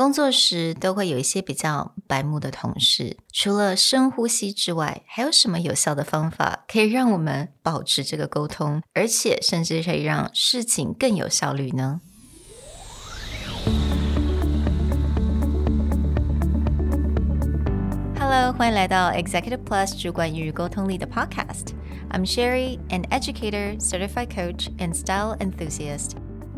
工作时都会有一些比较白目的同事，除了深呼吸之外，还有什么有效的方法可以让我们保持这个沟通，而且甚至可以让事情更有效率呢？Hello，欢迎来到 Executive Plus 主管与沟通力的 Podcast。I'm Sherry, an educator, certified coach, and style enthusiast.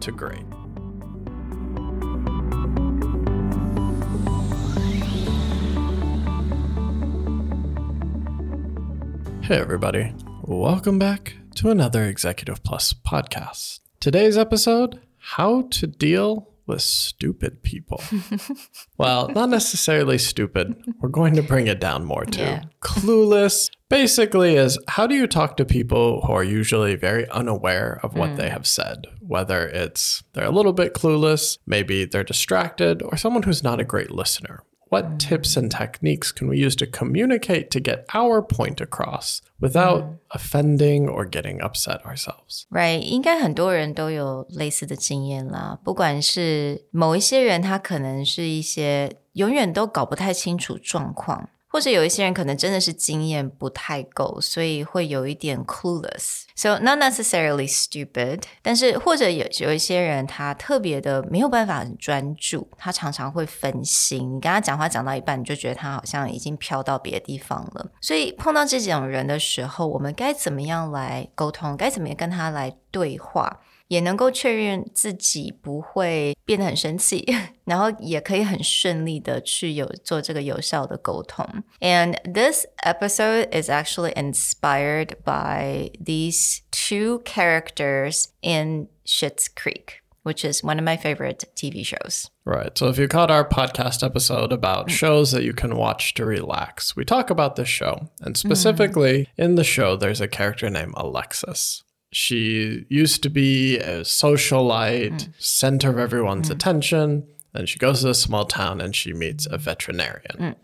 to great. Hey, everybody. Welcome back to another Executive Plus podcast. Today's episode How to Deal with Stupid People. well, not necessarily stupid. We're going to bring it down more to yeah. clueless, basically is how do you talk to people who are usually very unaware of what mm. they have said whether it's they're a little bit clueless maybe they're distracted or someone who's not a great listener what mm. tips and techniques can we use to communicate to get our point across without mm. offending or getting upset ourselves? Right，应该很多人都有类似的经验啦。不管是某一些人，他可能是一些永远都搞不太清楚状况， 或者有一些人可能真的是经验不太够，所以会有一点 clueless。So not necessarily stupid，但是或者有有一些人他特别的没有办法很专注，他常常会分心。你跟他讲话讲到一半，你就觉得他好像已经飘到别的地方了。所以碰到这种人的时候，我们该怎么样来沟通？该怎么样跟他来对话？也能够确认自己不会变得很生气，然后也可以很顺利的去有做这个有效的沟通。And this episode is actually inspired by these two characters in Schitt's Creek. Which is one of my favorite TV shows. Right. So, if you caught our podcast episode about mm. shows that you can watch to relax, we talk about this show. And specifically, mm. in the show, there's a character named Alexis. She used to be a socialite, mm. center of everyone's mm. attention. Then she goes to a small town and she meets a veterinarian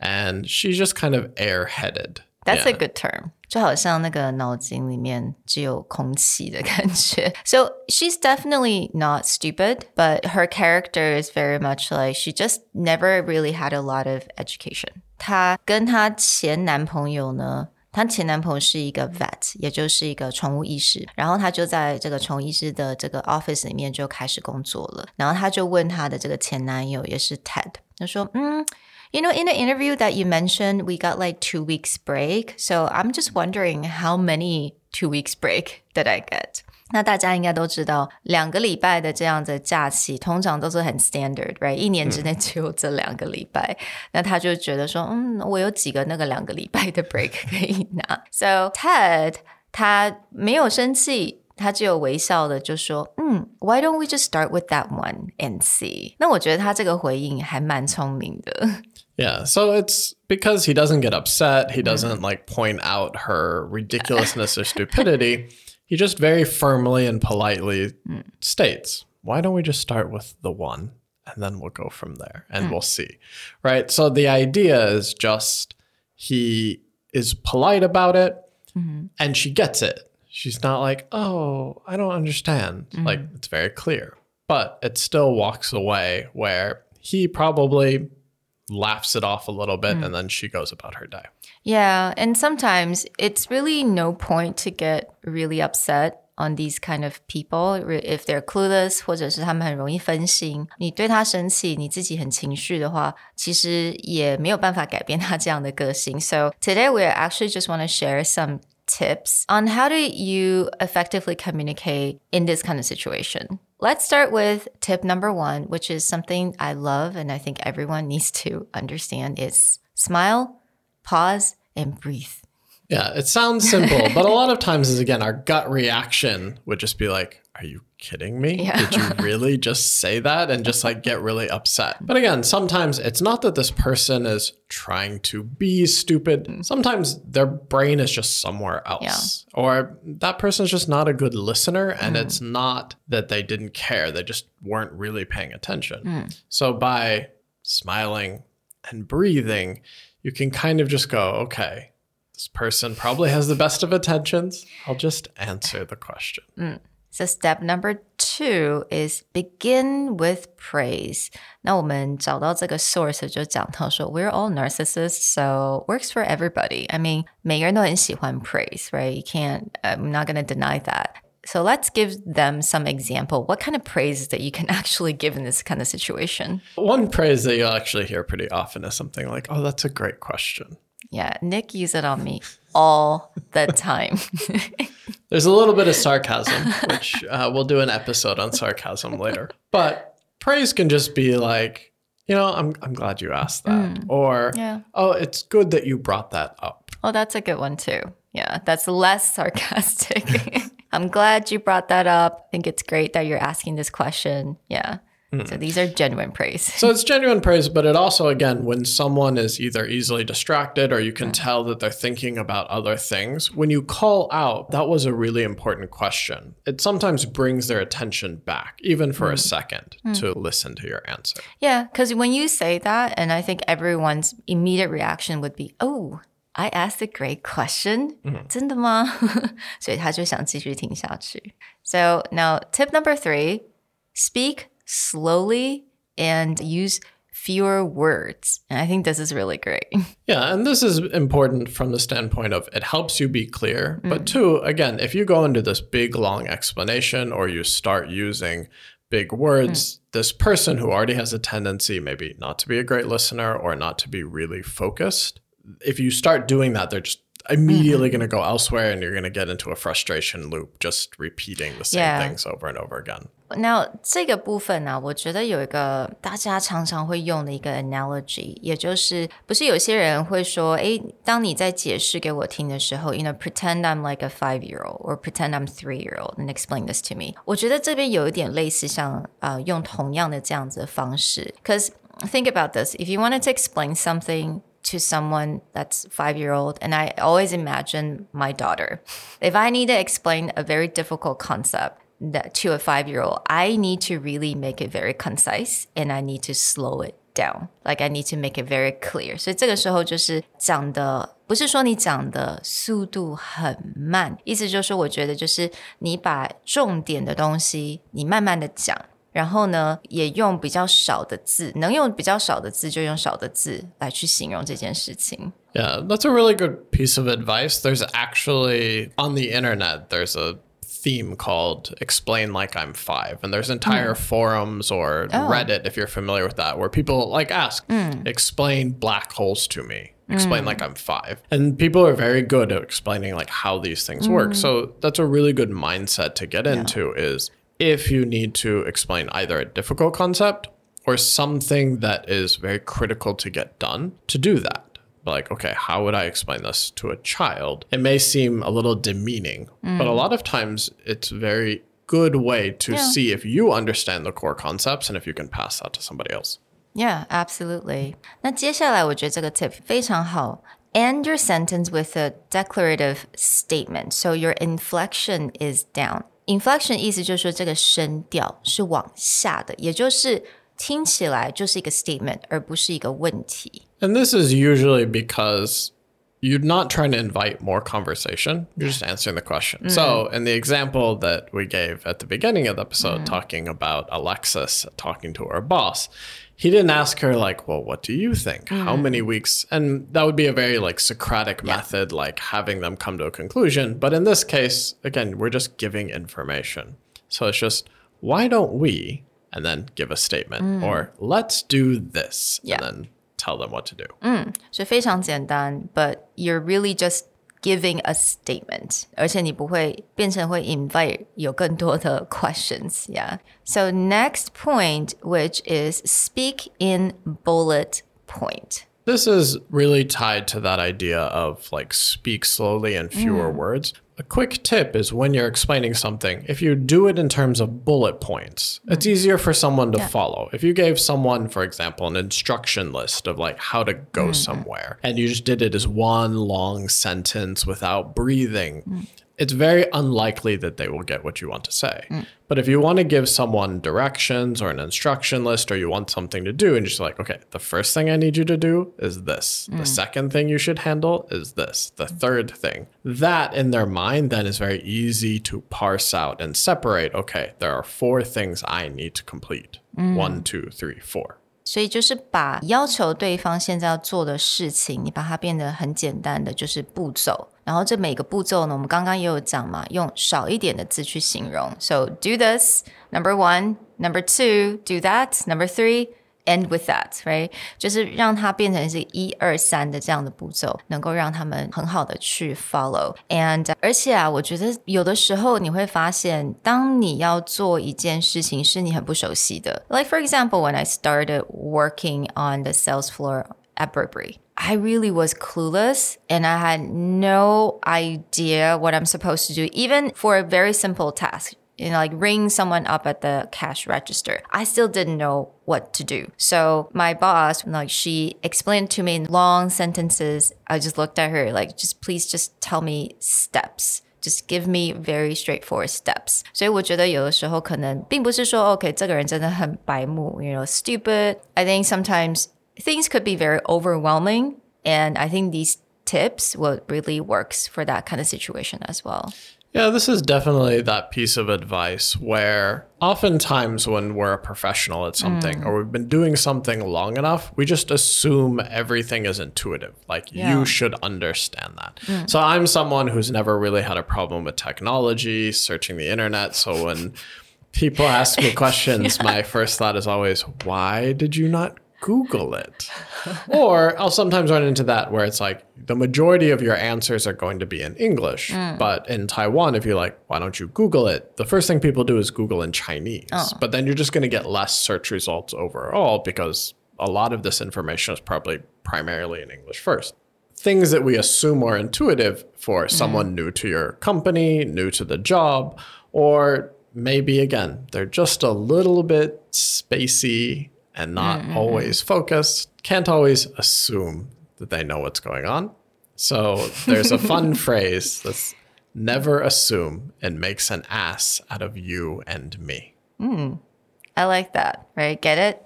Mm. And she's just kind of airheaded. That's yeah. a good term. 就好像那个脑筋里面只有空气的感觉. So she's definitely not stupid, but her character is very much like she just never really had a lot of education. 她跟她前男朋友呢她前男朋友是一个 vet，也就是一个宠物医师，然后她就在这个宠物医师的这个 office 里面就开始工作了。然后她就问她的这个前男友，也是 Ted，她说：“嗯 ，You know, in the interview that you mentioned, we got like two weeks break. So I'm just wondering how many two weeks break did I get?” 那大家应该都知道，两个礼拜的这样的假期通常都是很 standard，right？一年之内只有这两个礼拜。那他就觉得说，嗯，我有几个那个两个礼拜的 break 可以拿。So Ted 他没有生气， 他只有微笑的就说，嗯，Why don't we just start with that one and see？那我觉得他这个回应还蛮聪明的。Yeah, so it's because he doesn't get upset, he doesn't like point out her ridiculousness or stupidity. He just very firmly and politely mm. states, why don't we just start with the one and then we'll go from there and mm. we'll see. Right. So the idea is just he is polite about it mm-hmm. and she gets it. She's not like, oh, I don't understand. Mm-hmm. Like it's very clear. But it still walks away where he probably laughs it off a little bit mm. and then she goes about her day. Yeah, and sometimes it's really no point to get really upset on these kind of people if they're clueless 或者是他们很容易分心。你对他生气，你自己很情绪的话，其实也没有办法改变他这样的个性。So today we actually just want to share some tips on how do you effectively communicate in this kind of situation. Let's start with tip number one, which is something I love and I think everyone needs to understand is smile, pause, and breathe. Yeah, it sounds simple, but a lot of times is again our gut reaction would just be like, Are you kidding me? Yeah. Did you really just say that and just like get really upset? But again, sometimes it's not that this person is trying to be stupid. Mm. Sometimes their brain is just somewhere else. Or that person is just not a good listener and Mm. it's not that they didn't care, they just weren't really paying attention. Mm. So by smiling and breathing, you can kind of just go, okay, this person probably has the best of intentions. I'll just answer the question. So step number two is begin with praise. 那我们找到这个 source 就讲到说 we're all narcissists, so works for everybody. I mean, 每个人都很喜欢 praise, right? You can't. I'm not going to deny that. So let's give them some example. What kind of praise that you can actually give in this kind of situation? One praise that you'll actually hear pretty often is something like, oh, that's a great question. Yeah, Nick use it on me all the time. There's a little bit of sarcasm, which uh, we'll do an episode on sarcasm later. But praise can just be like, you know, I'm, I'm glad you asked that. Or, Yeah. oh, it's good that you brought that up. Oh, that's a good one too. Yeah, that's less sarcastic. I'm glad you brought that up. I think it's great that you're asking this question. Yeah. So these are genuine praise. So it's genuine praise, but it also, again, when someone is either easily distracted or you can tell that they're thinking about other things, when you call out, that was a really important question, it sometimes brings their attention back, even for a second, to listen to your answer. Yeah, because when you say that, and I think everyone's immediate reaction would be, oh, I asked a great question. 真的吗？所以他就想继续听下去。So now tip number three, speak slowly and use fewer words. And I think this is really great. Yeah, and this is important from the standpoint of it helps you be clear. But mm. two, again, if you go into this big long explanation or you start using big words, mm. this person who already has a tendency maybe not to be a great listener or not to be really focused, if you start doing that, they're just immediately mm-hmm. going to go elsewhere and you're going to get into a frustration loop just repeating the same Yeah. things over and over again. Now 这个部分呢、我觉得有一个大家常常会用的一个 analogy，也就是不是有些人会说，诶，当你在解释给我听的时候，you know pretend I'm like a five year old or pretend I'm three year old and explain this to me。我觉得这边有一点类似像呃用同样的这样子的方式，cause think about this, if you wanted to explain something to someone that's five year old, and I always imagine my daughter. If I need to explain a very difficult concept that to a five year old, I need to really make it very concise and I need to slow it down. Like I need to make it very clear. 所以这个时候就是讲的。不是说你讲的速度很慢，意思就是我觉得就是你把重点的东西你慢慢的讲，然后呢，也用比较少的字，能用比较少的字就用少的字来去形容这件事情。 Yeah, that's a really good piece of advice. There's actually on the internet, there's a theme called Explain Like I'm Five. And there's entire hmm. forums or oh. Reddit, if you're familiar with that, where people like ask, hmm. explain black holes to me. Explain hmm. like I'm five. And people are very good at explaining like how these things work. So that's a really good mindset to get into is if you need to explain either a difficult concept or something that is very critical to get done, to do that like, okay, how would I explain this to a child? It may seem a little demeaning, but a lot of times it's a very good way to Yeah. see if you understand the core concepts and if you can pass that to somebody else. Yeah, absolutely. 那接下来我觉得这个 tip 非常好。End your sentence with a declarative statement, so your inflection is down. Inflection 意思就是说这个声调是往下的，也就是听起来就是一个 statement，而不是一个问题。 And this is usually because you're not trying to invite more conversation. You're just answering the question. Mm. So, in the example that we gave at the beginning of the episode, mm. talking about Alexis talking to her boss, he didn't ask her, like, well, what do you think? How mm. many weeks? And that would be a very, like, Socratic method, like having them come to a conclusion. But in this case, again, we're just giving information. So, it's just, why don't we? And then give a statement, or let's do this, Yeah. and then tell them what to do. 所以非常简单，but you're really just giving a statement，而且你不会变成会 invite 有更多的 questions。Yeah. So next point, which is speak in bullet point. This is really tied to that idea of like speak slowly and fewer words. a quick tip is when you're explaining something, if you do it in terms of bullet points, it's mm-hmm. easier for someone to follow. If you gave someone, for example, an instruction list of like how to go mm-hmm. somewhere and you just did it as one long sentence without breathing, mm it's very unlikely that they will get what you want to say. But if you want to give someone directions or an instruction list or you want something to do and you're just like, okay, the first thing I need you to do is this. The second thing you should handle is this. The third thing. That in their mind then is very easy to parse out and separate. Okay, there are four things I need to complete. One, two, three, four. 所以就是把要求对方现在要做的事情，你把它变得很简单的，就是步骤。 然后这每个步骤呢，我们刚刚也有讲嘛，用少一点的字去形容。So do this, number one, number two, do that, number three. End with that, right？就是让它变成是一二三的这样的步骤，能够让他们很好的去 follow。And 而且啊，我觉得有的时候你会发现，当你要做一件事情是你很不熟悉的，like for example, when I started working on the sales floor at Burberry. I really was clueless and I had no idea what I'm supposed to do, even for a very simple task. You know, like ring someone up at the cash register. I still didn't know what to do. So my boss, like she explained to me in long sentences. I just looked at her like, just please just tell me steps. Just give me very straightforward steps. 所以我觉得有的时候可能并不是说 OK 这个人真的很白目，you know stupid. I think sometimes things could be very overwhelming, and I think these tips will really works for that kind of situation as well. Yeah, this is definitely that piece of advice where oftentimes when we're a professional at something mm. or we've been doing something long enough, we just assume everything is intuitive. Like Yeah. you should understand that. Mm. So I'm someone who's never really had a problem with technology, searching the internet. So when people ask me questions, my first thought is always, why did you not Google it? or I'll sometimes run into that where it's like the majority of your answers are going to be in English. Hmm. But in Taiwan, if you're like, why don't you Google it? The first thing people do is Google in Chinese. Oh. But then you're just going to get less search results overall because a lot of this information is probably primarily in English first. Things that we assume are intuitive for hmm. someone new to your company, new to the job, or maybe again, they're just a little bit spacey and not mm-hmm. always focused, can't always assume that they know what's going on. So there's a fun phrase that's never assume and makes an ass out of you and me. Hmm. I like that, right? Get it?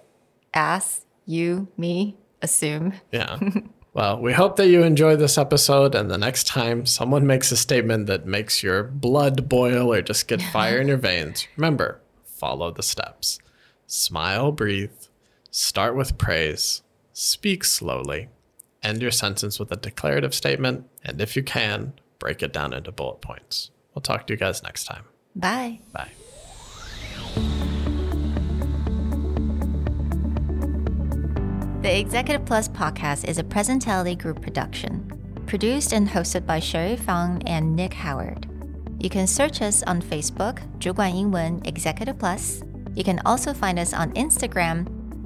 Ass, you, me, assume. Yeah. Well, we hope that you enjoy this episode. And the next time someone makes a statement that makes your blood boil or just get fire in your veins, remember follow the steps. Smile, breathe, start with praise, speak slowly, end your sentence with a declarative statement, and if you can, break it down into bullet points. We'll talk to you guys next time. Bye. Bye. The Executive Plus podcast is a Presentality Group production, produced and hosted by Sherry Fang and Nick Howard. You can search us on Facebook, 主管英文 Executive Plus. You can also find us on Instagram,